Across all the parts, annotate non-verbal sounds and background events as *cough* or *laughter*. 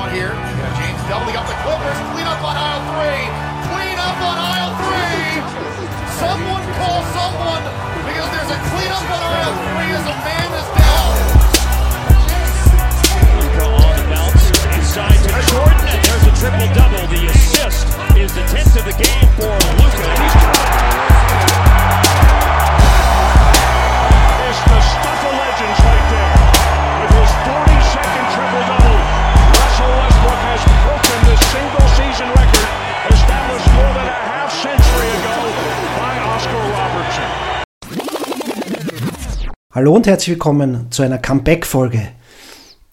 want here. James doubling up the Clippers. Clean up on aisle three. Clean up on aisle three. Someone call someone because there's a clean up on aisle three as a man is down. Luka on the bounce, inside to Jordan, and there's a triple double. The assist is the 10th of the game for Luka. He's It's Hallo und herzlich willkommen zu einer Comeback-Folge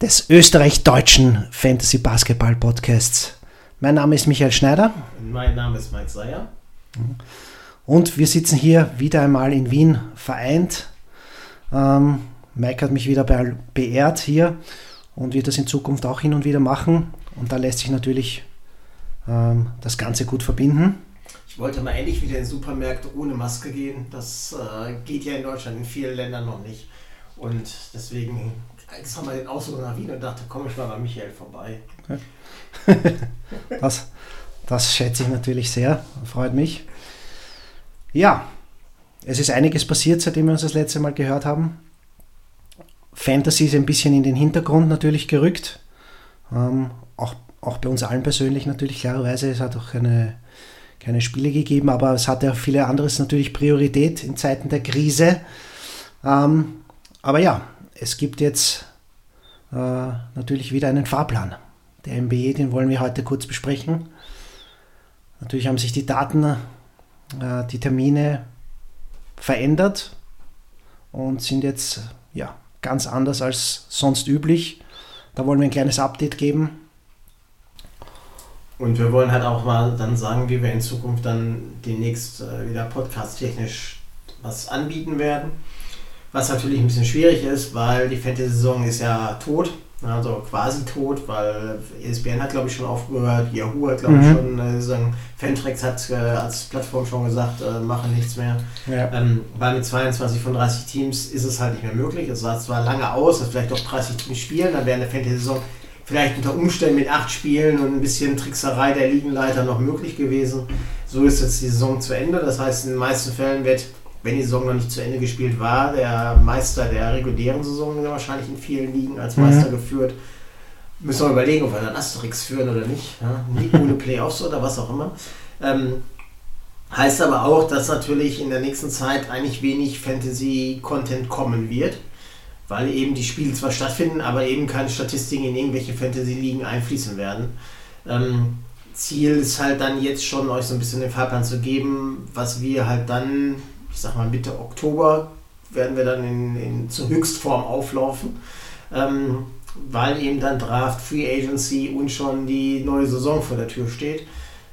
des österreich-deutschen Fantasy Basketball Podcasts. Mein Name ist Michael Schneider Mein Name ist Mike Seyer. und wir sitzen hier wieder einmal in Wien vereint. Ähm, Mike hat mich wieder be beehrt hier und wird das in Zukunft auch hin und wieder machen. Und da lässt sich natürlich ähm, das Ganze gut verbinden. Ich wollte mal endlich wieder in Supermärkte ohne Maske gehen. Das äh, geht ja in Deutschland in vielen Ländern noch nicht. Und deswegen extra mal den Ausflug nach Wien und dachte, komm ich mal bei Michael vorbei. *laughs* Das, das schätze ich natürlich sehr, freut mich. Ja, es ist einiges passiert, seitdem wir uns das letzte Mal gehört haben. Fantasy ist ein bisschen in den Hintergrund natürlich gerückt. Ähm, auch, auch bei uns allen persönlich natürlich, klarerweise. Es hat auch keine, keine Spiele gegeben, aber es hatte auch viele anderes natürlich Priorität in Zeiten der Krise. Ähm, aber ja, es gibt jetzt äh, natürlich wieder einen Fahrplan. Der MBE, den wollen wir heute kurz besprechen. Natürlich haben sich die Daten, äh, die Termine verändert und sind jetzt ja, ganz anders als sonst üblich. Da wollen wir ein kleines Update geben. Und wir wollen halt auch mal dann sagen, wie wir in Zukunft dann demnächst äh, wieder podcast-technisch was anbieten werden. Was natürlich ein bisschen schwierig ist, weil die Fantasy-Saison ist ja tot. Also quasi tot, weil ESPN hat glaube ich schon aufgehört, Yahoo hat glaube ich Mhm. schon, äh, sagen, Fantrex hat äh, als Plattform schon gesagt, äh, machen nichts mehr. Ja. Ähm, weil mit 22 von 30 Teams ist es halt nicht mehr möglich. Es sah zwar lange aus, dass vielleicht doch 30 Teams spielen, dann wäre eine Fantasy-Saison vielleicht unter Umständen mit 8 Spielen und ein bisschen Trickserei der Ligenleiter noch möglich gewesen. So ist jetzt die Saison zu Ende. Das heißt, in den meisten Fällen wird, wenn die Saison noch nicht zu Ende gespielt war, der Meister der regulären Saison wahrscheinlich in vielen Ligen als Meister geführt. Müssen wir überlegen, ob wir dann Asterix führen oder nicht. Ja? Nie ohne Playoffs oder was auch immer. Ähm, Heißt aber auch, dass natürlich in der nächsten Zeit eigentlich wenig Fantasy-Content kommen wird, weil eben die Spiele zwar stattfinden, aber eben keine Statistiken in irgendwelche Fantasy-Ligen einfließen werden. Ähm, Ziel ist halt dann jetzt schon, euch so ein bisschen den Fahrplan zu geben, was wir halt dann, ich sag mal Mitte Oktober, werden wir dann in, in, zur Höchstform auflaufen. Ähm, weil eben dann Draft, Free Agency und schon die neue Saison vor der Tür steht.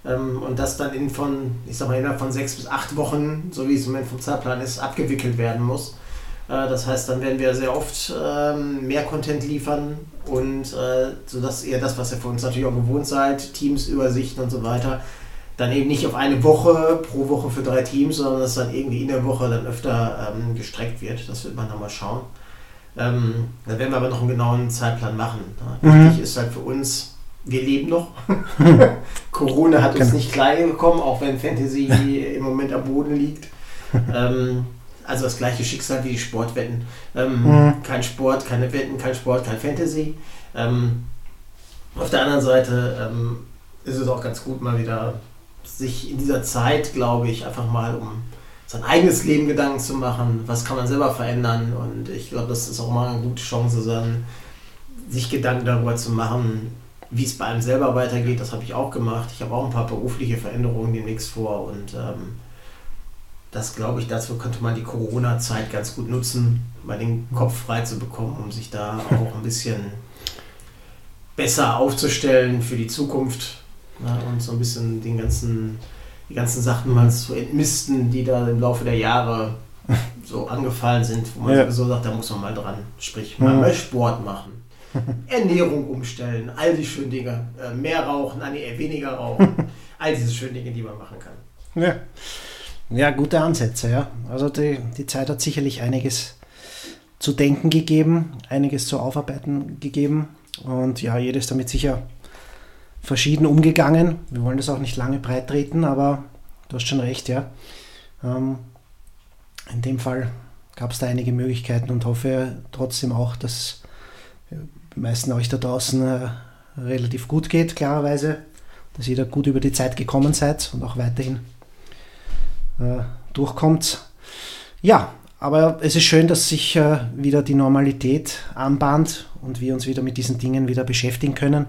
Ähm, und das dann in von, ich sag mal, innerhalb von sechs bis acht Wochen, so wie es im Moment vom Zeitplan ist, abgewickelt werden muss. Äh, das heißt, dann werden wir sehr oft ähm, mehr Content liefern und äh, sodass ihr das, was ihr von uns natürlich auch gewohnt seid, Teams, Übersichten und so weiter, dann eben nicht auf eine Woche pro Woche für drei Teams, sondern dass dann irgendwie in der Woche dann öfter ähm, gestreckt wird. Das wird man dann mal schauen. Ähm, dann werden wir aber noch einen genauen Zeitplan machen. Mhm. Wichtig ist halt für uns, wir leben noch. *laughs* Corona hat uns Genau. nicht klein bekommen, auch wenn Fantasy im Moment am Boden liegt. ähm, also das gleiche Schicksal wie die Sportwetten. Ähm, Mhm. Kein Sport, keine Wetten, kein Sport, kein Fantasy. Ähm, auf der anderen Seite ähm, ist es auch ganz gut, mal wieder sich in dieser Zeit, glaube ich, einfach mal um sein eigenes Leben Gedanken zu machen. Was kann man selber verändern? Und ich glaube, das ist auch mal eine gute Chance, dann sich Gedanken darüber zu machen, wie es bei einem selber weitergeht. Das habe ich auch gemacht. Ich habe auch ein paar berufliche Veränderungen demnächst vor und ähm, das glaube ich, dazu könnte man die Corona-Zeit ganz gut nutzen, mal den Kopf frei zu bekommen, um sich da auch ein bisschen besser aufzustellen für die Zukunft ne, und so ein bisschen den ganzen, die ganzen Sachen mal zu entmisten, die da im Laufe der Jahre so angefallen sind, wo man Ja. sowieso sagt, da muss man mal dran. Sprich, mal mehr Sport machen, Ernährung umstellen, all die schönen Dinge, äh, mehr rauchen, nee, weniger rauchen, *laughs* all diese schönen Dinge, die man machen kann. Ja. Ja, gute Ansätze, ja. Also die, die Zeit hat sicherlich einiges zu denken gegeben, einiges zu aufarbeiten gegeben. Und ja, jedes damit sicher verschieden umgegangen. Wir wollen das auch nicht lange breit treten, aber du hast schon recht, ja. Ähm, in dem Fall gab es da einige Möglichkeiten und hoffe trotzdem auch, dass die meisten euch da draußen äh, relativ gut geht, klarerweise, dass ihr da gut über die Zeit gekommen seid und auch weiterhin äh, durchkommt. Ja, aber es ist schön, dass sich äh, wieder die Normalität anbahnt und wir uns wieder mit diesen Dingen wieder beschäftigen können.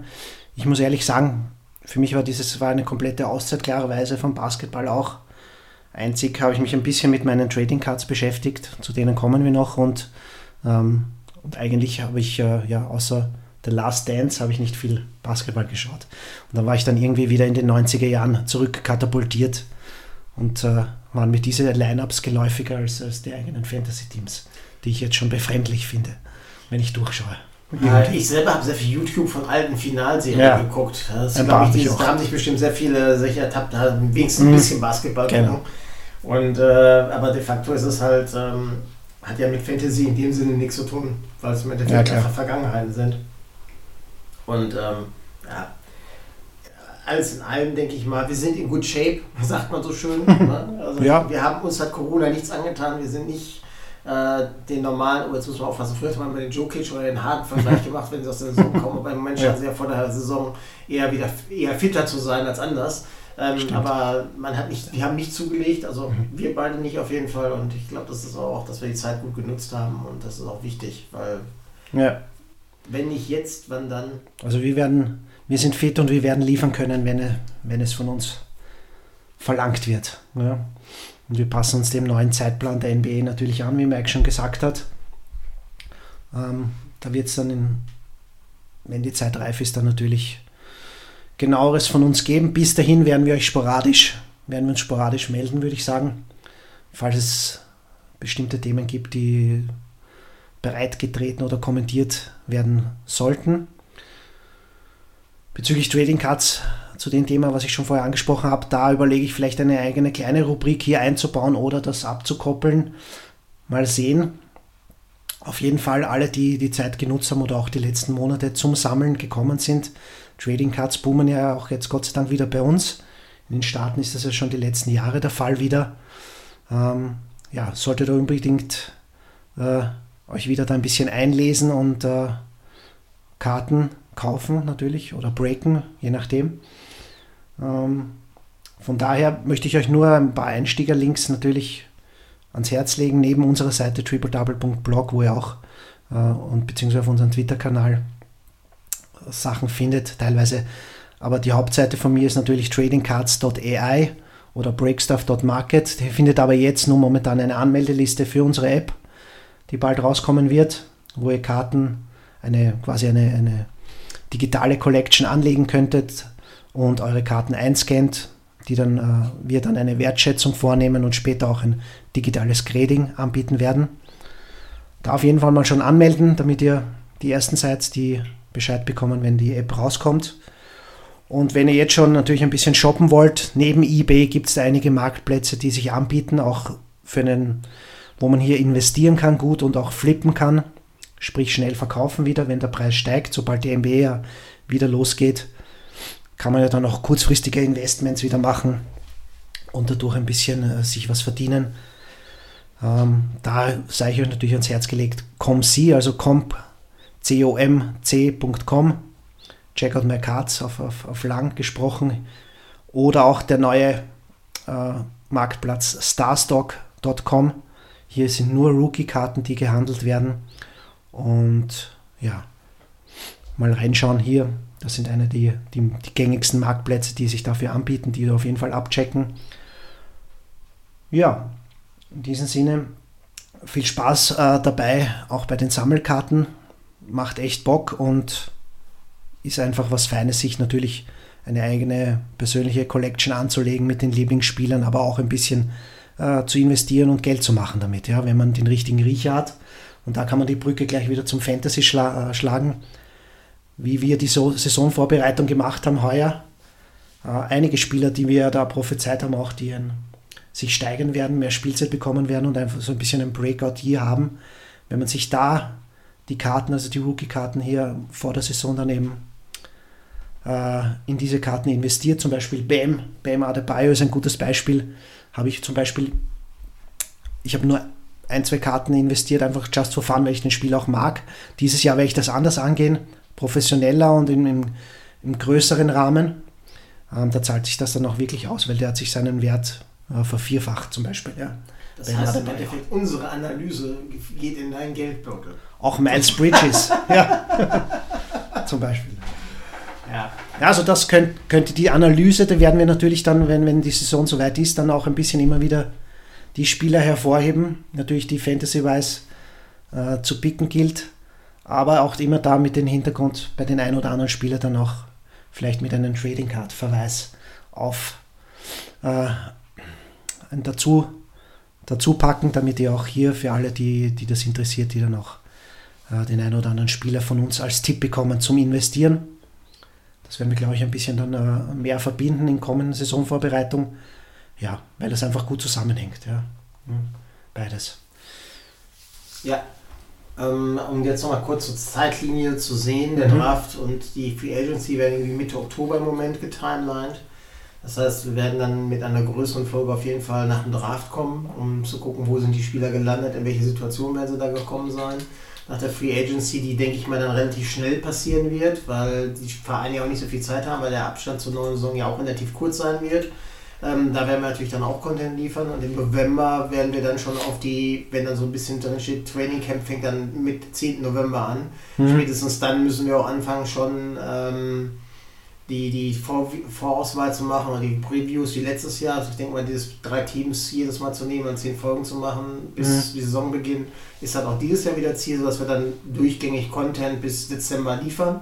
Ich muss ehrlich sagen, für mich war dieses war eine komplette Auszeit klarerweise vom Basketball auch. Einzig habe ich mich ein bisschen mit meinen Trading Cards beschäftigt, zu denen kommen wir noch und, ähm, und eigentlich habe ich äh, ja außer The Last Dance habe ich nicht viel Basketball geschaut. Und dann war ich dann irgendwie wieder in den 90er Jahren zurückkatapultiert und äh, waren mir diese Lineups geläufiger als, als die eigenen Fantasy-Teams, die ich jetzt schon befremdlich finde, wenn ich durchschaue. Ja, ich selber habe sehr viel YouTube von alten Finalserien Ja. geguckt. Das Ein ich, dieses, auch. da haben sich bestimmt sehr viele sich ertappt, da wenigstens Mhm. ein bisschen Basketball Genau. Und, äh, aber de facto ist es halt, ähm, hat ja mit Fantasy in dem Sinne nichts zu tun, weil es im Endeffekt Ja, Vergangenheiten sind. Und ähm, ja, alles in allem denke ich mal, wir sind in good shape, *laughs* sagt man so schön. *laughs* ne? also Ja. Wir haben uns hat Corona nichts angetan, wir sind nicht äh, den normalen, oh jetzt muss man aufpassen, früher hat man den Jokic oder den harten Vergleich *laughs* gemacht, wenn sie aus der Saison kommen, aber im Moment scheinen sie ja vor der Saison eher wieder eher fitter zu sein als anders. Ähm, aber man hat nicht, wir haben nicht zugelegt, also wir beide nicht auf jeden Fall und ich glaube, das ist auch, dass wir die Zeit gut genutzt haben und das ist auch wichtig, weil Ja, wenn nicht jetzt, wann dann? also wir werden, wir sind fit und wir werden liefern können, wenn, wenn es von uns verlangt wird. Ja. Und wir passen uns dem neuen Zeitplan der NBA natürlich an, wie Mike schon gesagt hat. Ähm, da wird es dann, in, wenn die Zeit reif ist, dann natürlich genaueres von uns geben. Bis dahin werden wir euch sporadisch, werden wir uns sporadisch melden, würde ich sagen. Falls es bestimmte Themen gibt, die bereitgetreten oder kommentiert werden sollten. Bezüglich Trading Cards, zu dem Thema, was ich schon vorher angesprochen habe, da überlege ich vielleicht eine eigene kleine Rubrik hier einzubauen oder das abzukoppeln. Mal sehen. Auf jeden Fall alle, die die Zeit genutzt haben oder auch die letzten Monate zum Sammeln gekommen sind. Trading Cards boomen ja auch jetzt Gott sei Dank wieder bei uns. In den Staaten ist das ja schon die letzten Jahre der Fall wieder. Ähm, ja, solltet ihr unbedingt äh, euch wieder da ein bisschen einlesen und äh, Karten kaufen natürlich oder breaken, je nachdem. Ähm, von daher möchte ich euch nur ein paar Einstiegerlinks natürlich ans Herz legen, neben unserer Seite tripledouble.blog, wo ihr auch äh, und beziehungsweise auf unserem Twitter-Kanal Sachen findet, teilweise. Aber die Hauptseite von mir ist natürlich tradingcards.ai oder breakstuff.market. Ihr findet aber jetzt nur momentan eine Anmeldeliste für unsere App, die bald rauskommen wird, wo ihr Karten, eine quasi eine, eine digitale Collection anlegen könntet und eure Karten einscannt, die dann äh, wir dann eine Wertschätzung vornehmen und später auch ein digitales Grading anbieten werden. Da auf jeden Fall mal schon anmelden, damit ihr die ersten seid, die Bescheid bekommen, wenn die App rauskommt. Und wenn ihr jetzt schon natürlich ein bisschen shoppen wollt, neben eBay gibt es da einige Marktplätze, die sich anbieten, auch für einen, wo man hier investieren kann gut und auch flippen kann, sprich schnell verkaufen wieder, wenn der Preis steigt, sobald die NBA ja wieder losgeht, kann man ja dann auch kurzfristige Investments wieder machen und dadurch ein bisschen äh, sich was verdienen. Ähm, da sei ich euch natürlich ans Herz gelegt, comc, also comp, comc.com, check out my cards auf, auf, auf lang gesprochen, oder auch der neue äh, Marktplatz starstock.com. Hier sind nur Rookie-Karten, die gehandelt werden. Und ja, mal reinschauen hier. Das sind eine die, die, die gängigsten Marktplätze, die sich dafür anbieten, die auf jeden Fall abchecken. Ja, in diesem Sinne viel Spaß äh, dabei, auch bei den Sammelkarten. Macht echt Bock und ist einfach was Feines, sich natürlich eine eigene persönliche Collection anzulegen mit den Lieblingsspielern, aber auch ein bisschen äh, zu investieren und Geld zu machen damit, ja, wenn man den richtigen Riecher hat. Und da kann man die Brücke gleich wieder zum Fantasy schla äh, schlagen, wie wir die so Saisonvorbereitung gemacht haben heuer. Äh, einige Spieler, die wir da prophezeit haben, auch die ein, sich steigern werden, mehr Spielzeit bekommen werden und einfach so ein bisschen ein Breakout hier haben. Wenn man sich da die Karten, also die Rookie-Karten hier vor der Saison dann eben äh, in diese Karten investiert. Zum Beispiel Bam, Bam Adebayo ist ein gutes Beispiel. Habe ich zum Beispiel, ich habe nur ein, zwei Karten investiert, einfach just for fun, weil ich den Spiel auch mag. Dieses Jahr werde ich das anders angehen, professioneller und im, im, im größeren Rahmen. Ähm, da zahlt sich das dann auch wirklich aus, weil der hat sich seinen Wert äh, vervierfacht zum Beispiel. Ja. Das heißt im Endeffekt, unsere Analyse geht in deinen Geldbeutel. Auch Miles Bridges, *laughs* ja. zum Beispiel. Ja. also das könnt, könnte die Analyse, da werden wir natürlich dann, wenn, wenn die Saison soweit ist, dann auch ein bisschen immer wieder die Spieler hervorheben. Natürlich die Fantasy-Wise äh, zu picken gilt, aber auch immer da mit dem Hintergrund bei den ein oder anderen Spielern dann auch vielleicht mit einem Trading Card Verweis auf äh, ein dazu, dazu packen, damit ihr auch hier für alle, die, die das interessiert, die dann auch äh, den ein oder anderen Spieler von uns als Tipp bekommen zum Investieren. Das werden wir, glaube ich, ein bisschen dann äh, mehr verbinden in kommenden Saisonvorbereitung. Ja, weil das einfach gut zusammenhängt. Ja. Hm, beides. Ja, ähm, um jetzt nochmal kurz zur Zeitlinie zu sehen, der mhm. Draft und die Free Agency werden irgendwie Mitte Oktober im Moment getimelined. Das heißt, wir werden dann mit einer größeren Folge auf jeden Fall nach dem Draft kommen, um zu gucken, wo sind die Spieler gelandet, in welche Situation werden sie da gekommen sein. Nach der Free Agency, die denke ich mal dann relativ schnell passieren wird, weil die Vereine ja auch nicht so viel Zeit haben, weil der Abstand zur neuen Saison ja auch relativ kurz sein wird. Ähm, da werden wir natürlich dann auch Content liefern und im November werden wir dann schon auf die, wenn dann so ein bisschen drin steht, Training Camp fängt dann mit 10. November an. Mhm. Spätestens dann müssen wir auch anfangen schon ähm, die, die Vor Vorauswahl zu machen oder die Previews wie letztes Jahr. Also ich denke mal, dieses drei Teams jedes Mal zu nehmen und zehn Folgen zu machen bis mhm. die Saisonbeginn ist dann auch dieses Jahr wieder Ziel, sodass wir dann durchgängig Content bis Dezember liefern.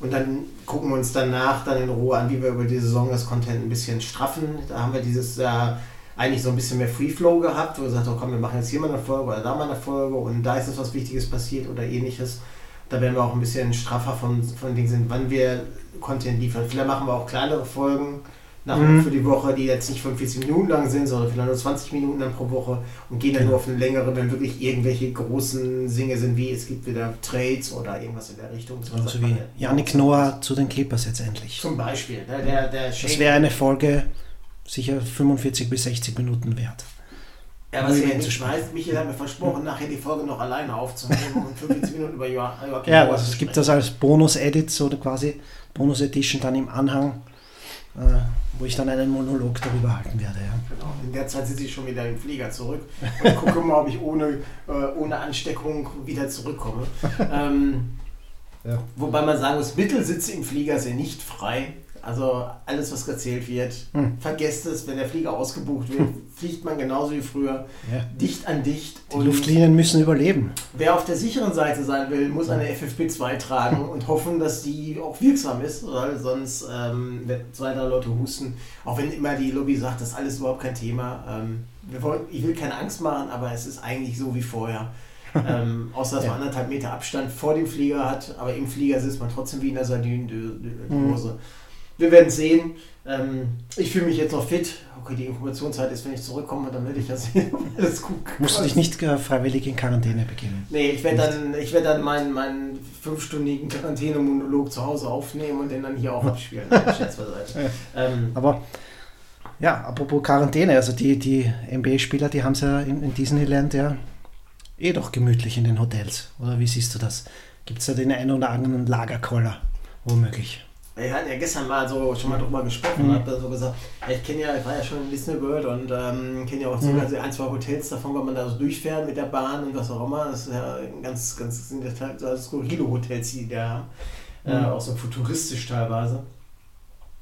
Und dann gucken wir uns danach dann in Ruhe an, wie wir über die Saison das Content ein bisschen straffen. Da haben wir dieses Jahr eigentlich so ein bisschen mehr Free Flow gehabt, wo wir gesagt haben, komm, wir machen jetzt hier mal eine Folge oder da mal eine Folge und da ist es was Wichtiges passiert oder ähnliches. Da werden wir auch ein bisschen straffer von, von Dingen sind, wann wir Content liefern. Vielleicht machen wir auch kleinere Folgen, nach, mhm. für die Woche, die jetzt nicht 45 Minuten lang sind, sondern vielleicht nur 20 Minuten dann pro Woche und gehen dann genau. nur auf eine längere, wenn wirklich irgendwelche großen Singe sind, wie es gibt wieder Trades oder irgendwas in der Richtung. Also wie Yannick Noah zu den Clippers jetzt endlich. Zum Beispiel. Der, der, der das wäre eine Folge sicher 45 bis 60 Minuten wert. Ja, was ihr ja nicht weiß, Michael hat mir versprochen, nachher die Folge noch alleine aufzunehmen und 45 *laughs* Minuten über Joachim Ja, also es gibt das als Bonus-Edit, oder quasi Bonus-Edition dann im Anhang äh, wo ich dann einen Monolog darüber halten werde. Ja. Genau. In der Zeit sitze ich schon wieder im Flieger zurück und gucke mal, ob ich ohne, äh, ohne Ansteckung wieder zurückkomme. *laughs* Ähm, ja. Wobei man sagen muss, Mittelsitze im Flieger sind nicht frei. Also alles, was erzählt wird, hm. vergesst es, wenn der Flieger ausgebucht wird, fliegt man genauso wie früher, ja. dicht an dicht. Die Luftlinien müssen überleben. Wer auf der sicheren Seite sein will, muss eine FFP2 tragen und hoffen, dass die auch wirksam ist, weil sonst ähm, wird zwei, drei Leute husten. Auch wenn immer die Lobby sagt, das ist alles überhaupt kein Thema. Ähm, wollen, ich will keine Angst machen, aber es ist eigentlich so wie vorher. *laughs* ähm, außer dass ja. man anderthalb Meter Abstand vor dem Flieger hat, aber im Flieger sitzt man trotzdem wie in der Sardinendose. Mhm wir werden sehen. Ähm, ich fühle mich jetzt noch fit. Okay, die Inkubationszeit ist, wenn ich zurückkomme, dann werde ich ja *laughs* sehen, alles gut. Musst du dich nicht äh, freiwillig in Quarantäne begeben? Nee, ich werde dann, ich werd dann meinen, meinen fünfstündigen Quarantäne-Monolog zu Hause aufnehmen und den dann hier auch abspielen. *laughs* ähm, Aber ja, apropos Quarantäne, also die, die NBA-Spieler, die haben es ja in, in Disneyland ja eh doch gemütlich in den Hotels. Oder wie siehst du das? Gibt es da den einen oder anderen Lagerkoller? Womöglich. Wir hatten ja gestern mal so schon mal drüber gesprochen, mhm. habe so gesagt, ich kenne ja, ich war ja schon in Disney World und ähm, kenne ja auch so mhm. also ein, zwei Hotels davon, wenn man da so durchfährt mit der Bahn und was auch immer. Das ist ja ganz, ganz sind ja so skurrile Hotels, die da haben. Äh, mhm. Äh, auch so futuristisch teilweise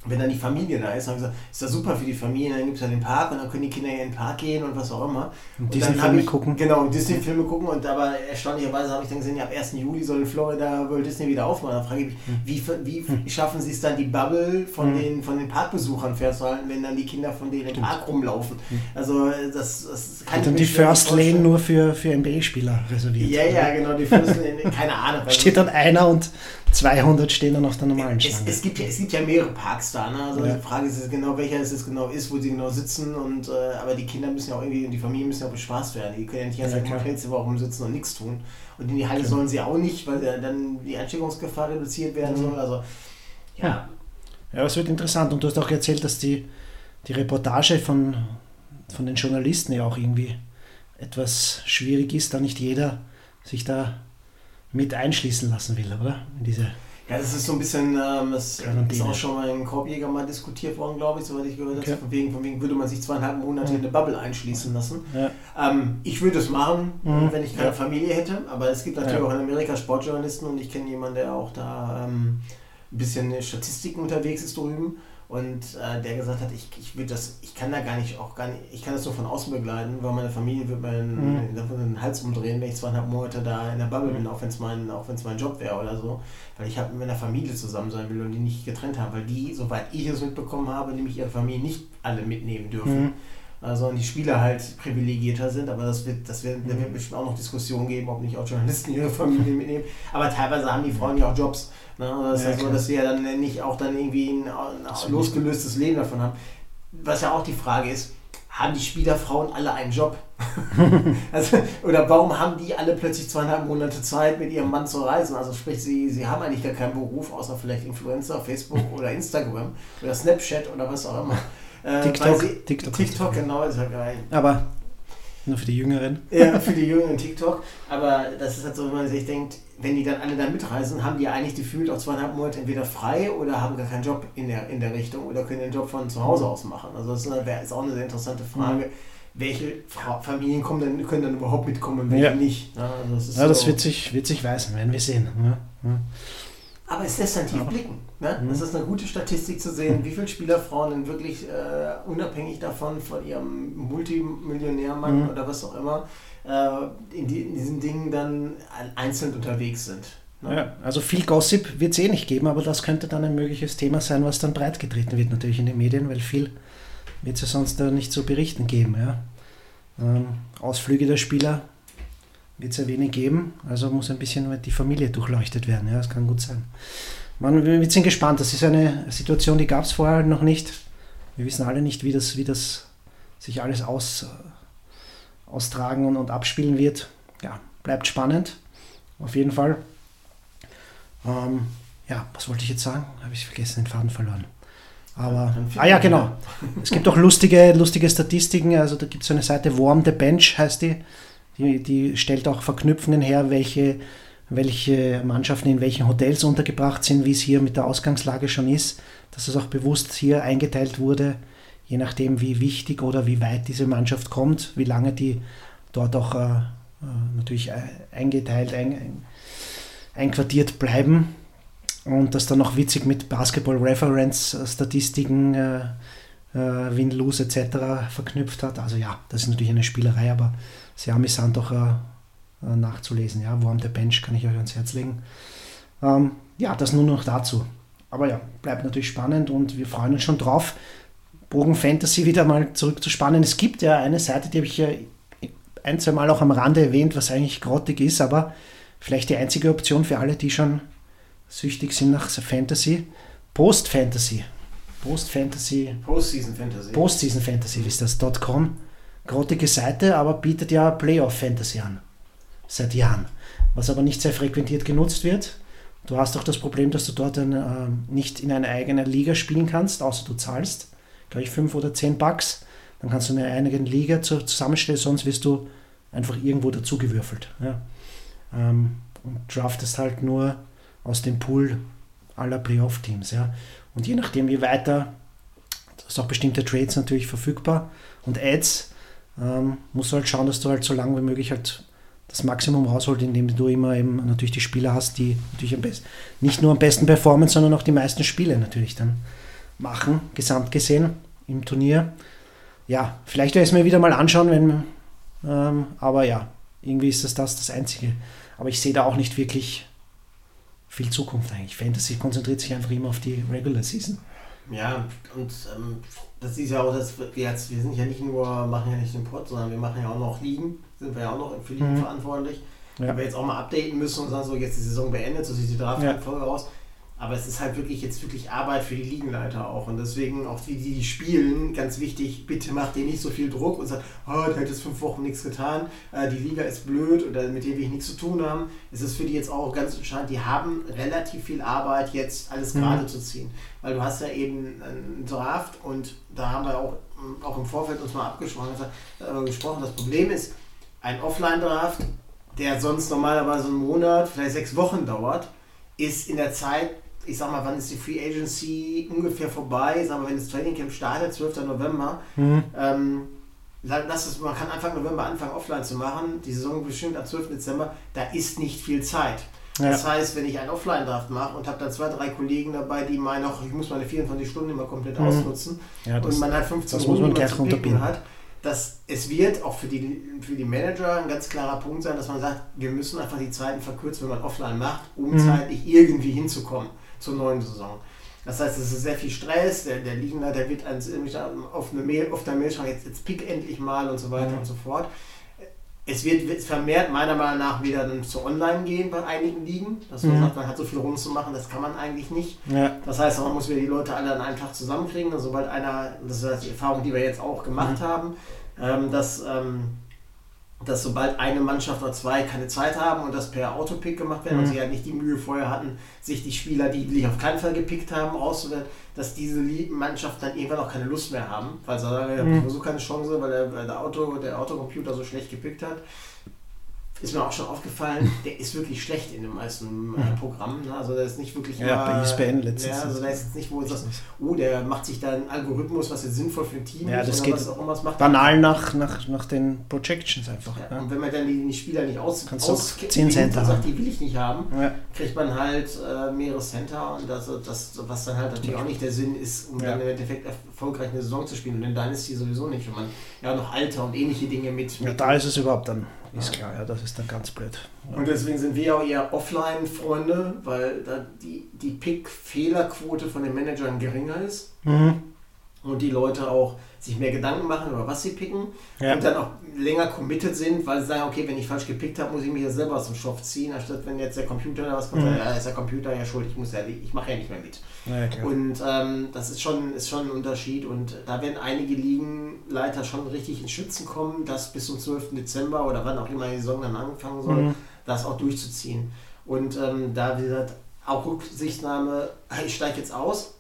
wenn dann die Familie da ist, haben gesagt, ist das super für die Familie, dann gibt es ja den Park und dann können die Kinder ja in den Park gehen und was auch immer. Und Disney-Filme gucken. Genau, Disney-Filme gucken und aber erstaunlicherweise habe ich dann gesehen, ab 1. Juli soll in Florida World Disney wieder aufmachen. Da frage ich mich, hm. wie, wie hm. schaffen sie es dann, die Bubble von, hm. den, von den Parkbesuchern fernzuhalten, wenn dann die Kinder von denen im Park rumlaufen? Hm. Also das, das kann und dann die First Lane nur für, für NBA-Spieler reserviert. Ja, ja, genau, die First Lane, keine Ahnung. *laughs* Steht dann einer und 200 stehen dann auf der normalen Schlange. Es, es, gibt, ja, es gibt ja mehrere Parks da. Ne? Also ja. die Frage ist genau, welcher es jetzt genau ist, wo sie genau sitzen. Und, äh, aber die Kinder müssen ja auch irgendwie, die Familien müssen ja auch bespaßt werden. Die können ja nicht ganz ja, im Hotelzimmer rumsitzen und nichts tun. Und in die Halle sollen sie auch nicht, weil dann die Ansteckungsgefahr reduziert werden mhm. soll. Also ja, Ja, es wird interessant. Und du hast auch erzählt, dass die, die Reportage von, von den Journalisten ja auch irgendwie etwas schwierig ist, da nicht jeder sich da mit einschließen lassen will, oder? In diese Ja, das ist so ein bisschen, ähm, das ist auch schon mal in Korbjäger mal diskutiert worden, glaube ich, soweit ich gehört habe. Okay. Von, wegen, von wegen würde man sich zweieinhalb Monate in eine Bubble einschließen lassen. ja. Ähm, ich würde es machen, Mhm. wenn ich keine Ja. Familie hätte, aber es gibt natürlich Ja. auch in Amerika Sportjournalisten und ich kenne jemanden, der auch da ähm, ein bisschen Statistiken unterwegs ist drüben und äh, der gesagt hat, ich, ich würde das, ich kann da gar nicht, auch gar nicht, ich kann das nur von außen begleiten, weil meine Familie wird mir Mhm. den, Hals umdrehen, wenn ich zweieinhalb Monate da in der Bubble bin, auch wenn es mein, auch wenn es mein Job wäre oder so, weil ich halt mit meiner Familie zusammen sein will und die nicht getrennt haben, weil die, soweit ich es mitbekommen habe, nämlich ihre Familie nicht alle mitnehmen dürfen. Mhm. Also und die Spieler halt privilegierter sind, aber das wird, das wird, da wird bestimmt auch noch Diskussionen geben, ob nicht auch Journalisten ihre Familie mitnehmen. Aber teilweise haben die Frauen ja auch Jobs. Ne? Das ist Ja, so, klar. dass sie ja dann nicht auch dann irgendwie ein, ein losgelöstes Leben davon haben. Was ja auch die Frage ist, haben die Spielerfrauen alle einen Job? *laughs* also, oder warum haben die alle plötzlich zweieinhalb Monate Zeit, mit ihrem Mann zu reisen? Also sprich, sie, sie haben eigentlich gar keinen Beruf, außer vielleicht Influencer, Facebook *laughs* oder Instagram oder Snapchat oder was auch immer. Äh, TikTok. sie, TikTok. TikTok, genau, ist ja geil. Aber nur für die Jüngeren. Ja, für die Jüngeren TikTok. Aber das ist halt so, wenn man sich denkt, wenn die dann alle da mitreisen, haben die eigentlich gefühlt auch zweieinhalb Monate entweder frei oder haben gar keinen Job in der, in der Richtung oder können den Job von zu Hause aus machen. Also das ist, eine- ist auch eine sehr interessante Frage. Welche Fra Familien kommen denn, können dann überhaupt mitkommen und welche Ja. nicht? Ja, also das ist Ja, das so. wird sich, wird sich weisen, werden wir sehen. Ja. Aber es lässt dann tief blicken. Ne? Mhm. Das ist eine gute Statistik zu sehen, wie viele Spielerfrauen denn wirklich äh, unabhängig davon von ihrem Multimillionärmann Mhm. oder was auch immer äh, in, die, in diesen Dingen dann einzeln unterwegs sind. Ne? Ja, also viel Gossip wird es eh nicht geben, aber das könnte dann ein mögliches Thema sein, was dann breitgetreten wird natürlich in den Medien, weil viel wird es ja sonst da nicht zu berichten geben. Ja. Ähm, Ausflüge der Spieler wird es ja wenig geben, also muss ein bisschen die Familie durchleuchtet werden. Ja, das kann gut sein. Man, wir sind gespannt, das ist eine Situation, die gab es vorher noch nicht. Wir wissen alle nicht, wie das, wie das sich alles aus, austragen und, und abspielen wird. Ja, bleibt spannend, auf jeden Fall. Ähm, ja, was wollte ich jetzt sagen? Habe ich vergessen, den Faden verloren. Aber, ah ja, genau. Es gibt auch lustige, lustige Statistiken. Also da gibt es so eine Seite, Warm the Bench heißt die. Die, die stellt auch Verknüpfungen her, welche, welche Mannschaften in welchen Hotels untergebracht sind, wie es hier mit der Ausgangslage schon ist. Dass es auch bewusst hier eingeteilt wurde, je nachdem, wie wichtig oder wie weit diese Mannschaft kommt, wie lange die dort auch äh, äh, natürlich äh, eingeteilt, ein, ein, einquartiert bleiben. Und das dann noch witzig mit Basketball-Reference-Statistiken, äh, äh, Win-Lose etc. verknüpft hat. Also ja, das ist natürlich eine Spielerei, aber sehr amüsant auch äh, nachzulesen. Ja, Warm the Bench kann ich euch ans Herz legen. Ähm, ja, das nur noch dazu. Aber ja, bleibt natürlich spannend und wir freuen uns schon drauf, Bogen Fantasy wieder mal zurückzuspannen. Es gibt ja eine Seite, die habe ich ja ein, zwei Mal auch am Rande erwähnt, was eigentlich grottig ist, aber vielleicht die einzige Option für alle, die schon süchtig sind nach Fantasy. Post-Fantasy. Post-Fantasy. Postseason Fantasy. Postseason Fantasy ist das .com. Grottige Seite, aber bietet ja Playoff Fantasy an. Seit Jahren. Was aber nicht sehr frequentiert genutzt wird. Du hast auch das Problem, dass du dort dann, ähm, nicht in einer eigenen Liga spielen kannst, außer du zahlst, glaube ich, 5 oder 10 Bucks. Dann kannst du eine eigene Liga zu, zusammenstellen, sonst wirst du einfach irgendwo dazugewürfelt. Ja. Ähm, und draftest halt nur aus dem Pool aller Playoff-Teams. Ja. Und je nachdem, wie weiter, du hast auch bestimmte Trades natürlich verfügbar und Ads, ähm, musst du halt schauen, dass du halt so lange wie möglich halt das Maximum rausholt, indem du immer eben natürlich die Spieler hast, die natürlich am besten, nicht nur am besten performen, sondern auch die meisten Spiele natürlich dann machen, gesamt gesehen im Turnier. Ja, vielleicht werde ich es mir wieder mal anschauen, wenn, ähm, aber ja, irgendwie ist das, das das Einzige. Aber ich sehe da auch nicht wirklich viel Zukunft eigentlich. Fantasy konzentriert sich einfach immer auf die Regular Season. Ja, und ähm, das ist ja auch, wir jetzt, wir sind ja nicht nur, machen ja nicht den Pod, sondern wir machen ja auch noch Ligen, sind wir ja auch noch für Ligen Mhm. verantwortlich. Ja. Die wir jetzt auch mal updaten müssen und sagen, so jetzt die Saison beendet, so sieht die Draft-Folge aus. Aber es ist halt wirklich jetzt wirklich Arbeit für die Ligenleiter auch. Und deswegen auch die, die spielen, ganz wichtig, bitte macht ihr nicht so viel Druck und sagt, oh, der hat jetzt fünf Wochen nichts getan, äh, die Liga ist blöd oder mit dem will ich nichts zu tun haben. Es ist für die jetzt auch ganz entscheidend, die haben relativ viel Arbeit, jetzt alles gerade zu ziehen. Weil du hast ja eben einen Draft und da haben wir auch, auch im Vorfeld uns mal abgesprochen, äh, gesprochen. Das Problem ist, ein Offline-Draft, der sonst normalerweise einen Monat, vielleicht sechs Wochen dauert, ist in der Zeit ich sag mal, wann ist die Free Agency ungefähr vorbei? Ich sag mal, wenn das Training Camp startet, 12. November, mhm. ähm, lass es, man kann Anfang November anfangen, offline zu machen. Die Saison bestimmt am 12. Dezember, da ist nicht viel Zeit. Ja. Das heißt, wenn ich einen Offline-Draft mache und habe da zwei, drei Kollegen dabei, die meinen auch, ich muss meine 24 Stunden immer komplett mhm. ausnutzen ja, das, und man hat 15 das Runden, muss man zu picken hat, dass es wird auch für die, für die Manager ein ganz klarer Punkt sein, dass man sagt, wir müssen einfach die Zeiten verkürzen, wenn man offline macht, um mhm. zeitlich irgendwie hinzukommen zur neuen Saison. Das heißt, es ist sehr viel Stress, der, der Liegenleiter wird auf, eine Mail, auf der Mail schreiben, jetzt, jetzt pick endlich mal und so weiter mhm. und so fort. Es wird vermehrt meiner Meinung nach wieder dann zu online gehen bei einigen Ligen. Dass man mhm. sagt, man hat so viel rumzumachen, das kann man eigentlich nicht. Ja. Das heißt, man muss wieder die Leute alle an einem Tag zusammenkriegen. Und sobald einer, das ist die Erfahrung, die wir jetzt auch gemacht mhm. haben, ähm, dass ähm, dass sobald eine Mannschaft oder zwei keine Zeit haben und das per Autopick gemacht wird mhm. und sie halt nicht die Mühe vorher hatten, sich die Spieler, die sich auf keinen Fall gepickt haben, auszuwählen, dass diese Mannschaften dann irgendwann auch keine Lust mehr haben, weil sie sagen, ja, mhm. so keine Chance, weil der, weil der, Auto, der Autocomputer so schlecht gepickt hat ist mir auch schon aufgefallen, *laughs* der ist wirklich schlecht in den meisten äh, Programmen. Ne? Also der ist nicht wirklich ja, bei ESPN letztens. Ja, also da ist jetzt nicht, wo du sagst, oh, der macht sich da einen Algorithmus, was jetzt sinnvoll für ein Team ja, ist, das geht was auch immer macht. Banal nach, nach, nach den Projections einfach. Ja, ja. Und wenn man dann die, die Spieler nicht aus, Kannst aus 10 Center und sagt, die will ich nicht haben, kriegt man halt äh, mehrere Center und das, das, was dann halt natürlich auch nicht der Sinn ist, um dann im Endeffekt erfolgreich eine Saison zu spielen. Und in Dynasty sowieso nicht, wenn man ja noch Alter und ähnliche Dinge mit. Ja, da ist es überhaupt dann ist klar, ja, das ist dann ganz blöd. Und deswegen sind wir auch eher Offline-Freunde, weil da die, die Pick-Fehlerquote von den Managern geringer ist. Mhm. Und die Leute auch sich mehr Gedanken machen, über was sie picken. Ja. Und dann auch länger committed sind, weil sie sagen, okay, wenn ich falsch gepickt habe, muss ich mich ja selber aus dem Schopf ziehen, anstatt wenn jetzt der Computer da was kommt, mhm. ja, ist der Computer ja schuld, ich, muss ja, ich mache ja nicht mehr mit. Ja, und ähm, das ist schon, ist schon ein Unterschied und da werden einige Ligenleiter schon richtig ins Schützen kommen, das bis zum 12. Dezember oder wann auch immer die Saison dann anfangen soll, mhm. das auch durchzuziehen. Und ähm, da, wie gesagt, auch Rücksichtnahme, ich steige jetzt aus,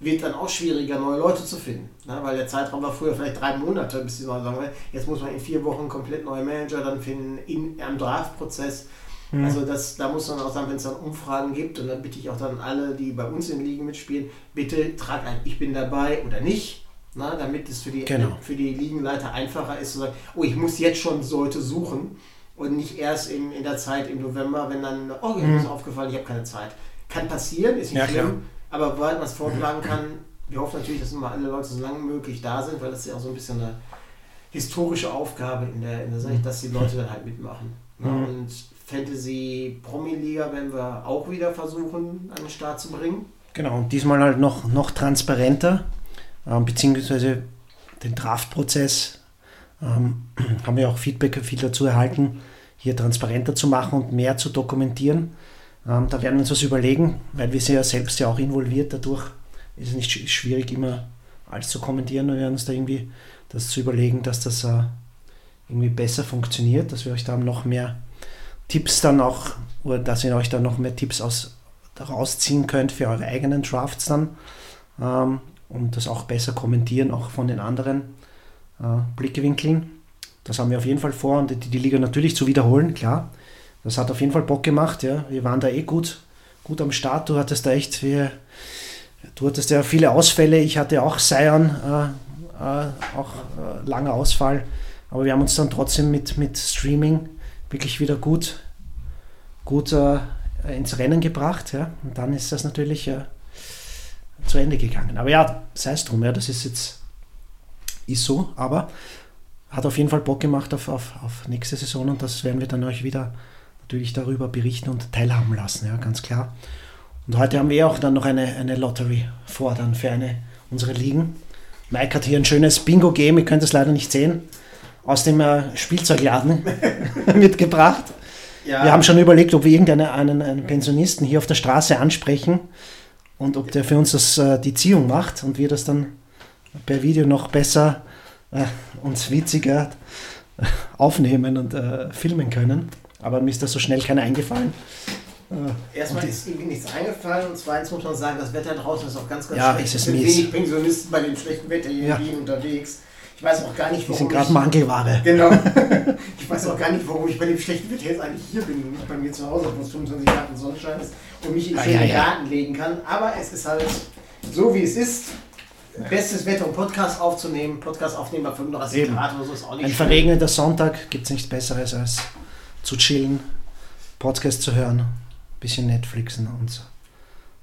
wird dann auch schwieriger, neue Leute zu finden. Ne? Weil der Zeitraum war früher vielleicht drei Monate, bis die neue Saison war. Jetzt muss man in vier Wochen komplett neue Manager dann finden, in, im Draftprozess. Mhm. Also das, da muss man auch sagen, wenn es dann Umfragen gibt, und dann bitte ich auch dann alle, die bei uns in Ligen mitspielen, bitte tragt ein, ich bin dabei oder nicht. Na, damit es für die, genau. für die Ligenleiter einfacher ist zu sagen, oh, ich muss jetzt schon Leute suchen und nicht erst in, in der Zeit im November, wenn dann, oh, mir mhm. ist aufgefallen, ich habe keine Zeit. Kann passieren, ist nicht ja, schlimm. Klar aber weil man es vorplanen kann, wir hoffen natürlich, dass immer alle Leute so lange möglich da sind, weil das ist ja auch so ein bisschen eine historische Aufgabe in der, in der Sache, dass die Leute dann halt mitmachen. Ne? Mhm. Und Fantasy Promi-Liga werden wir auch wieder versuchen, an den Start zu bringen. Genau, und diesmal halt noch, noch transparenter, ähm, beziehungsweise den Draftprozess ähm, haben wir auch Feedback viel dazu erhalten, hier transparenter zu machen und mehr zu dokumentieren. Ähm, da werden wir uns was überlegen, weil wir sind ja selbst ja auch involviert. Dadurch ist es nicht schwierig, immer alles zu kommentieren. Wir werden uns da irgendwie das zu überlegen, dass das äh, irgendwie besser funktioniert, dass wir euch da noch mehr Tipps dann auch, oder dass ihr euch da noch mehr Tipps aus, rausziehen könnt für eure eigenen Drafts dann ähm, und das auch besser kommentieren, auch von den anderen äh, Blickwinkeln. Das haben wir auf jeden Fall vor und die, die Liga natürlich zu wiederholen, klar das hat auf jeden Fall Bock gemacht. Ja. Wir waren da eh gut, gut am Start. Du hattest da echt, wir, du hattest ja viele Ausfälle. Ich hatte auch Sion, äh, äh, auch äh, langer Ausfall. Aber wir haben uns dann trotzdem mit, mit Streaming wirklich wieder gut, gut äh, ins Rennen gebracht. Ja. Und dann ist das natürlich äh, zu Ende gegangen. Aber ja, sei es drum, ja, das ist jetzt ist so, aber hat auf jeden Fall Bock gemacht auf, auf, auf nächste Saison und das werden wir dann euch wieder natürlich darüber berichten und teilhaben lassen, ja, ganz klar. Und heute haben wir auch dann noch eine, eine Lottery vor, dann für eine unsere Ligen. Mike hat hier ein schönes Bingo-Game, ihr könnt es leider nicht sehen, aus dem äh, Spielzeugladen *laughs* mitgebracht. Ja. Wir haben schon überlegt, ob wir irgendeinen einen, einen Pensionisten hier auf der Straße ansprechen und ob der für uns das, äh, die Ziehung macht und wir das dann per Video noch besser äh, und witziger äh, aufnehmen und äh, filmen können. Aber mir ist das so schnell keiner eingefallen. Äh, Erstmal die- ist irgendwie nichts eingefallen und zweitens muss man sagen, das Wetter draußen ist auch ganz, ganz Ja, schlecht. es ist mies. wenig Pensionisten bei dem schlechten Wetter hier Ja. unterwegs. Ich weiß auch gar nicht, die warum sind gerade ich, Mangelware. Genau. *laughs* Ich weiß auch gar nicht, warum ich bei dem schlechten Wetter jetzt eigentlich hier bin und nicht bei mir zu Hause, wo es 25 Grad und Sonnenschein ist und mich in den ja, ja. Garten legen kann. Aber es ist halt so, wie es ist. Bestes Wetter, um Podcast aufzunehmen. Podcast aufnehmen bei 35 Eben. Grad oder so ist auch nicht Ein schlimm. verregneter Sonntag gibt es nichts Besseres als zu chillen, Podcast zu hören, bisschen Netflixen und so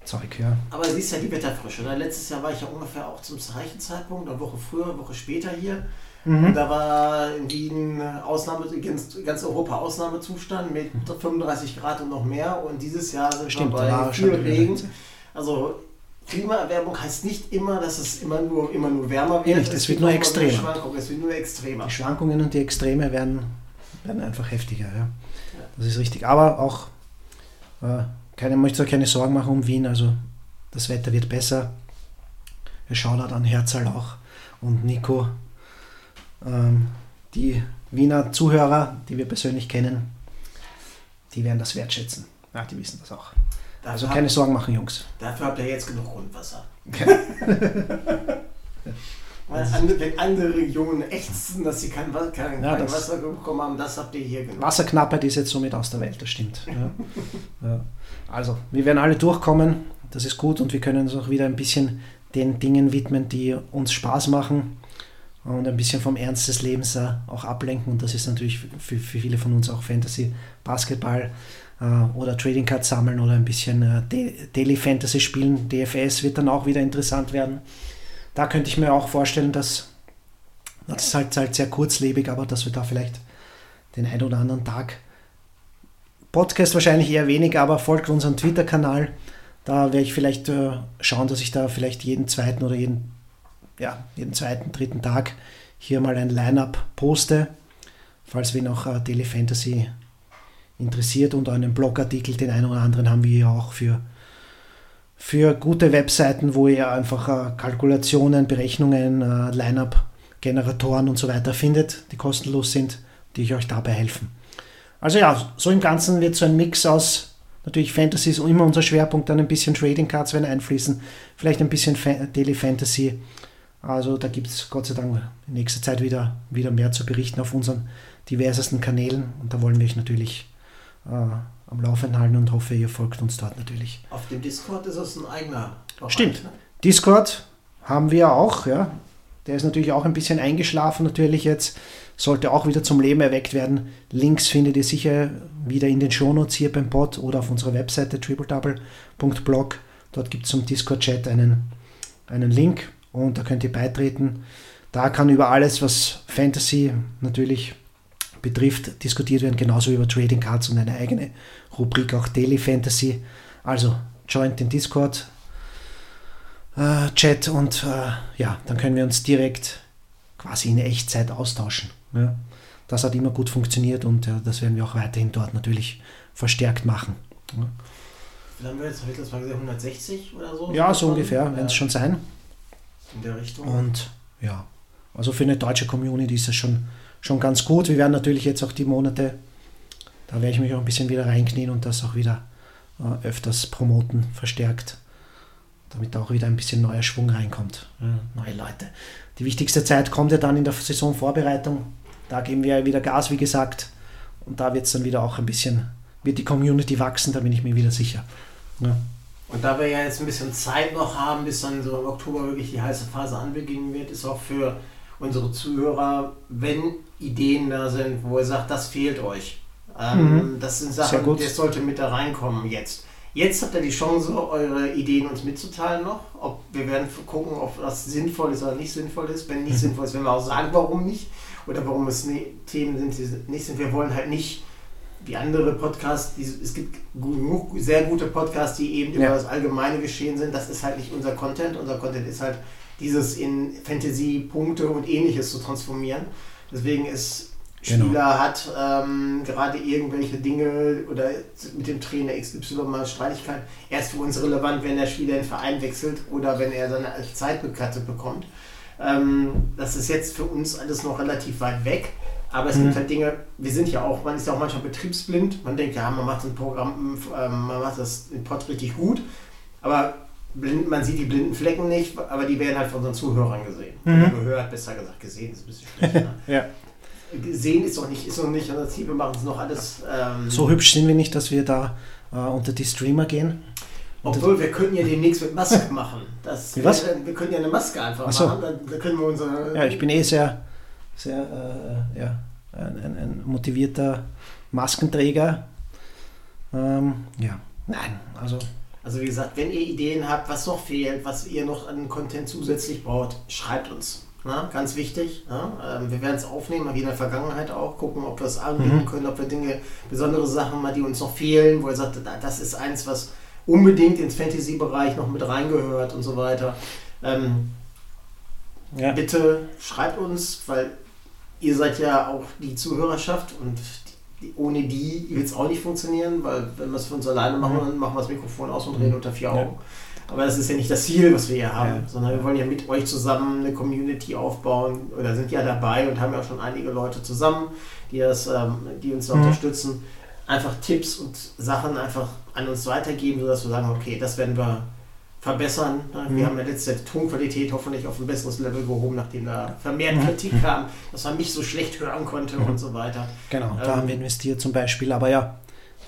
Zeug, ja. Aber siehst ja die Wetterfrische. Ne? Letztes Jahr war ich ja ungefähr auch zum gleichen Zeitpunkt, eine Woche früher, eine Woche später hier. Mhm. Und da war in Wien Ausnahme, ganz, ganz Europa Ausnahmezustand mit 35 Grad und noch mehr. Und dieses Jahr sind Stimmt, wir bei viel Regen. Also Klimaerwärmung heißt nicht immer, dass es immer nur, immer nur wärmer wird. nicht, es gibt wird nur auch immer extremer. Es wird nur extremer. Die Schwankungen und die Extreme werden, werden einfach heftiger, ja. Das ist richtig. Aber auch, äh, keine, möchte euch keine Sorgen machen um Wien, also das Wetter wird besser. Wir schauen an Herzal auch und Nico. Ähm, die Wiener Zuhörer, die wir persönlich kennen, die werden das wertschätzen. Ja, die wissen das auch. Dafür, Also keine Sorgen machen, Jungs. dafür habt ihr jetzt genug Grundwasser. *laughs* *laughs* Weil andere, wenn andere Regionen ächzen, dass sie kein, kein, Ja, kein das- Wasser bekommen haben, das habt ihr hier genug. Wasserknappheit ist jetzt somit aus der Welt, das stimmt. Ja. Ja. Also, wir werden alle durchkommen, das ist gut und wir können uns auch wieder ein bisschen den Dingen widmen, die uns Spaß machen und ein bisschen vom Ernst des Lebens äh, auch ablenken und das ist natürlich für, für viele von uns auch Fantasy, Basketball äh, oder Trading Cards sammeln oder ein bisschen äh, Da- Daily Fantasy spielen. DFS wird dann auch wieder interessant werden. Da könnte ich mir auch vorstellen, dass das ist halt, halt sehr kurzlebig, aber dass wir da vielleicht den ein oder anderen Tag. Podcast wahrscheinlich eher weniger, aber folgt unserem Twitter-Kanal. Da werde ich vielleicht äh, schauen, dass ich da vielleicht jeden zweiten oder jeden, ja, jeden zweiten, dritten Tag hier mal ein Line-Up poste, falls wen auch äh, Daily Fantasy interessiert und einen Blogartikel, den einen oder anderen haben wir ja auch für, für gute Webseiten, wo ihr einfach äh, Kalkulationen, Berechnungen, äh, Line-Up-Generatoren und so weiter findet, die kostenlos sind, die ich euch dabei helfen. Also ja, so im Ganzen wird so ein Mix aus, natürlich Fantasy ist immer unser Schwerpunkt, dann ein bisschen Trading Cards werden einfließen, vielleicht ein bisschen Daily Fantasy. Also da gibt es Gott sei Dank in nächster Zeit wieder, wieder mehr zu berichten auf unseren diversesten Kanälen und da wollen wir euch natürlich äh, am Laufenden halten und hoffe, ihr folgt uns dort natürlich. Auf dem Discord ist es ein eigener Bereich. Stimmt. Ne? Discord haben wir auch, ja. Der ist natürlich auch ein bisschen eingeschlafen, natürlich jetzt. Sollte auch wieder zum Leben erweckt werden. Links findet ihr sicher wieder in den Shownotes hier beim Pod oder auf unserer Webseite tripledouble.blog. Dort gibt es zum Discord-Chat einen, einen Link und da könnt ihr beitreten. Da kann über alles, was Fantasy natürlich betrifft, diskutiert werden, genauso über Trading Cards und eine eigene Rubrik, auch Daily Fantasy. Also joint den Discord, äh, Chat und äh, ja, dann können wir uns direkt quasi in Echtzeit austauschen. Ja. Das hat immer gut funktioniert und äh, das werden wir auch weiterhin dort natürlich verstärkt machen. Ja, Wie lange wir jetzt? Das gesagt? 160 oder so? ja so ungefähr, werden es Ja, schon sein. In der Richtung. Und ja, also für eine deutsche Community ist das schon, schon ganz gut. Wir werden natürlich jetzt auch die Monate, da werde ich mich auch ein bisschen wieder reinknien und das auch wieder äh, öfters promoten, verstärkt, damit da auch wieder ein bisschen neuer Schwung reinkommt. Ja, neue Leute. Die wichtigste Zeit kommt ja dann in der Saisonvorbereitung. Da geben wir wieder Gas, wie gesagt. Und da wird es dann wieder auch ein bisschen, wird die Community wachsen, da bin ich mir wieder sicher. Ja. Und da wir ja jetzt ein bisschen Zeit noch haben, bis dann so im Oktober wirklich die heiße Phase anbeginnen wird, ist auch für unsere Zuhörer, wenn Ideen da sind, wo ihr sagt, das fehlt euch. Ähm, Das sind Sachen, gut. das sollte mit da reinkommen jetzt. Jetzt habt ihr die Chance, eure Ideen uns mitzuteilen noch. Ob, wir werden gucken, ob das sinnvoll ist oder nicht sinnvoll ist. Wenn nicht sinnvoll ist, werden wir auch sagen, warum nicht. Oder warum es ne Themen sind, die nicht sind. Wir wollen halt nicht wie andere Podcasts, die, es gibt genug sehr gute Podcasts, die eben Ja. über das allgemeine Geschehen sind. Das ist halt nicht unser Content. Unser Content ist halt dieses in Fantasy, Punkte und ähnliches zu transformieren. Deswegen ist Genau. Spieler hat ähm, gerade irgendwelche Dinge oder mit dem Trainer XY mal Streitigkeiten. Erst für uns relevant, wenn der Spieler den Verein wechselt oder wenn er seine Zeit bekattet bekommt. Ähm, das ist jetzt für uns alles noch relativ weit weg. Aber es Mhm. gibt halt Dinge, wir sind ja auch, man ist ja auch manchmal betriebsblind. Man denkt, ja, man macht ein Programm, ähm, man macht das im Pod richtig gut. Aber blind, man sieht die blinden Flecken nicht, aber die werden halt von unseren Zuhörern gesehen. Mhm. Gehört, besser gesagt, gesehen ist ein bisschen schlecht. Ne? Ja. Gesehen ist noch nicht, ist noch nicht unser Ziel, wir machen es noch alles. Ähm, So hübsch sind wir nicht, dass wir da äh, unter die Streamer gehen. Obwohl, wir könnten ja demnächst mit Maske *laughs* machen. Das, Wie was? Wir, wir können ja eine Maske einfach Ach so. machen. Dann, dann können wir unsere. Ja, ich bin eh sehr, sehr äh, ja, ein, ein, ein motivierter Maskenträger. Ähm, ja, nein, also Also wie gesagt, wenn ihr Ideen habt, was noch fehlt, was ihr noch an Content zusätzlich braucht, schreibt uns. Na, ganz wichtig. Ja? Ähm, wir werden es aufnehmen, wie in der Vergangenheit auch, gucken, ob wir es anbieten können, ob wir Dinge, besondere Sachen mal, die uns noch fehlen, wo ihr sagt, da- das ist eins, was unbedingt ins Fantasy-Bereich noch mit reingehört und so weiter. Ähm, ja, bitte schreibt uns, weil ihr seid ja auch die Zuhörerschaft und ohne die wird es auch nicht funktionieren, weil wenn wir es für uns alleine machen, dann machen wir das Mikrofon aus und reden unter vier Ja. Augen. Aber das ist ja nicht das Ziel, was wir hier haben, Ja. sondern wir wollen ja mit euch zusammen eine Community aufbauen oder sind ja dabei und haben ja auch schon einige Leute zusammen, die, das, ähm, die uns da Mhm. unterstützen. Einfach Tipps und Sachen einfach an uns weitergeben, sodass wir sagen, okay, das werden wir verbessern. Wir Mhm. haben ja letzte Tonqualität hoffentlich auf ein besseres Level gehoben, nachdem da vermehrt Kritik kam, dass man mich so schlecht hören konnte und so weiter. genau, da Ähm, haben wir investiert zum Beispiel. Aber ja,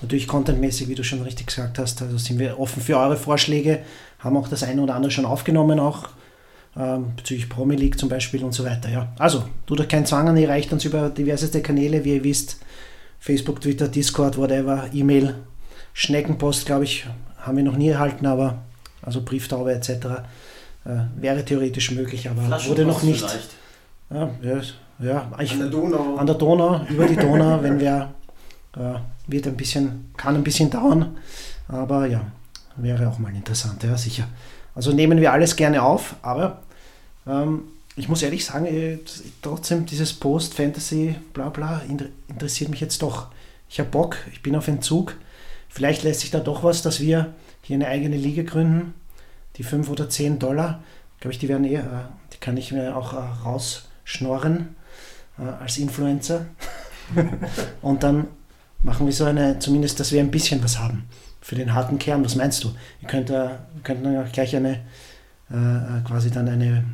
natürlich contentmäßig, wie du schon richtig gesagt hast, also sind wir offen für eure Vorschläge, haben auch das eine oder andere schon aufgenommen, auch ähm, bezüglich Promi League zum Beispiel und so weiter. Ja. Also, tut euch keinen Zwang an, ihr reicht uns über diverseste Kanäle, wie ihr wisst, Facebook, Twitter, Discord, whatever, E-Mail, Schneckenpost, glaube ich, haben wir noch nie erhalten, aber also Brieftaube etc. Äh, wäre theoretisch möglich, aber wurde noch nicht. vielleicht. Ja, ja, ja ich, An der Donau. an der Donau, über die Donau, wenn wir, äh, wird ein bisschen, kann ein bisschen dauern, aber ja, wäre auch mal interessant, ja, sicher. Also nehmen wir alles gerne auf, aber ähm, ich muss ehrlich sagen, äh, trotzdem dieses Post-Fantasy, bla bla, inter- interessiert mich jetzt doch. Ich habe Bock, ich bin auf Entzug. Vielleicht lässt sich da doch was, dass wir hier eine eigene Liga gründen. Die 5 oder 10 Dollar, glaube ich, die werden eher, äh, die kann ich mir auch äh, rausschnorren äh, als Influencer. *laughs* Und dann machen wir so eine, zumindest, dass wir ein bisschen was haben für den harten Kern. Was meinst du? Ihr könnt, äh, wir könnten dann auch gleich eine, äh, quasi dann eine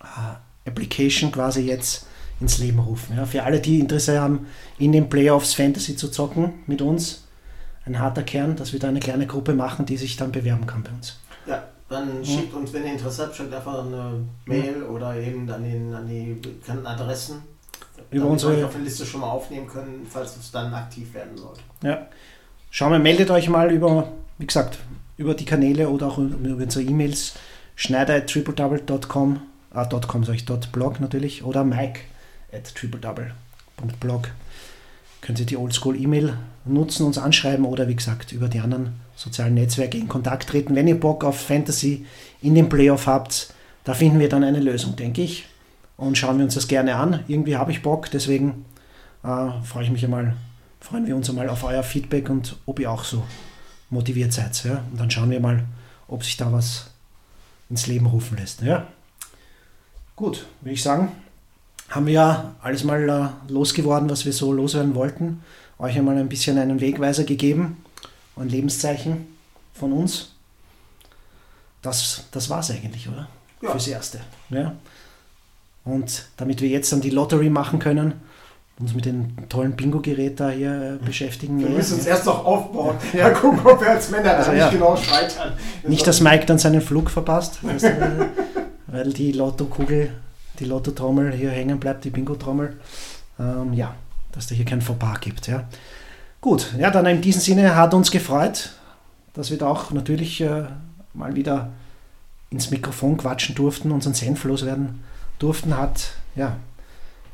äh, Application quasi jetzt ins Leben rufen. Ja? Für alle, die Interesse haben, in den Playoffs Fantasy zu zocken mit uns, ein harter Kern, dass wir da eine kleine Gruppe machen, die sich dann bewerben kann bei uns. Dann schickt uns, wenn ihr Interesse habt, schickt einfach eine Mail oder eben an, den, an die bekannten Adressen. Über damit unsere- wir euch auf der Liste schon mal aufnehmen können, falls es dann aktiv werden sollte. Ja. Schauen wir, meldet euch mal über, wie gesagt, über die Kanäle oder auch über unsere E-Mails. Schneider at tripledouble.com, ah, .com sag ich, dot .blog natürlich, oder Mike at tripledouble.blog. Könnt ihr die Oldschool-E-Mail nutzen, uns anschreiben oder wie gesagt über die anderen sozialen Netzwerke in Kontakt treten. Wenn ihr Bock auf Fantasy in den Playoff habt, da finden wir dann eine Lösung, denke ich. Und schauen wir uns das gerne an. Irgendwie habe ich Bock, deswegen äh, freue ich mich einmal, freuen wir uns einmal auf euer Feedback und ob ihr auch so motiviert seid. Ja? Und dann schauen wir mal, ob sich da was ins Leben rufen lässt. Ja? Gut, würde ich sagen, haben wir ja alles mal äh, losgeworden, was wir so loswerden wollten. Euch einmal ein bisschen einen Wegweiser gegeben, ein Lebenszeichen von uns. Das, das war es eigentlich, oder? Ja. Fürs Erste. Ja? Und damit wir jetzt dann die Lottery machen können, uns mit dem tollen Bingo-Gerät da hier äh, beschäftigen. Wir müssen uns ja. erst noch aufbauen. Ja, gucken, ob wir als Männer Also, da ja. nicht genau scheitern. Nicht, dass Mike dann seinen Flug verpasst, weißt du, weil die Lottokugel, die Lottotrommel hier hängen bleibt, die Bingo-Trommel. Ähm, ja, dass da hier kein Fauxpas gibt. Ja. Gut, ja, dann in diesem Sinne hat uns gefreut, dass wir da auch natürlich äh, mal wieder ins Mikrofon quatschen durften, unseren Senf loswerden durften, hat ja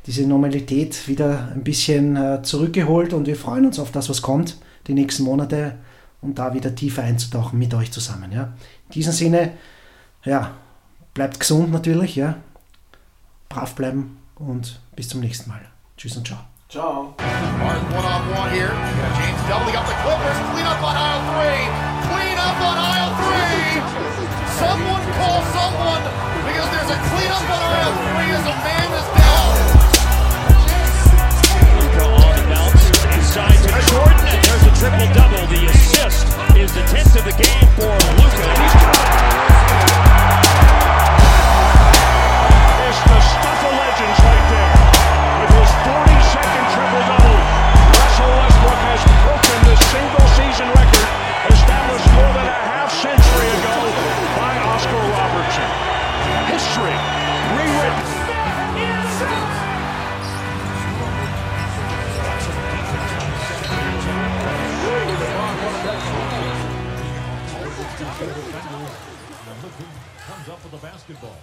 diese Normalität wieder ein bisschen äh, zurückgeholt und wir freuen uns auf das, was kommt, die nächsten Monate und da wieder tiefer einzutauchen mit euch zusammen. Ja. In diesem Sinne, ja, bleibt gesund natürlich, ja, brav bleiben und bis zum nächsten Mal. Tschüss und ciao. Ciao. Hard one on one here. James doubling up the Clippers. Clean up on aisle three. Clean up on aisle three. Someone call someone because there's a clean up on aisle three as a man is down. Luka on the bounce, inside to Jordan, and there's a triple double. The assist is the 10th of the game for Luka. He's It's Comes up with the basketball.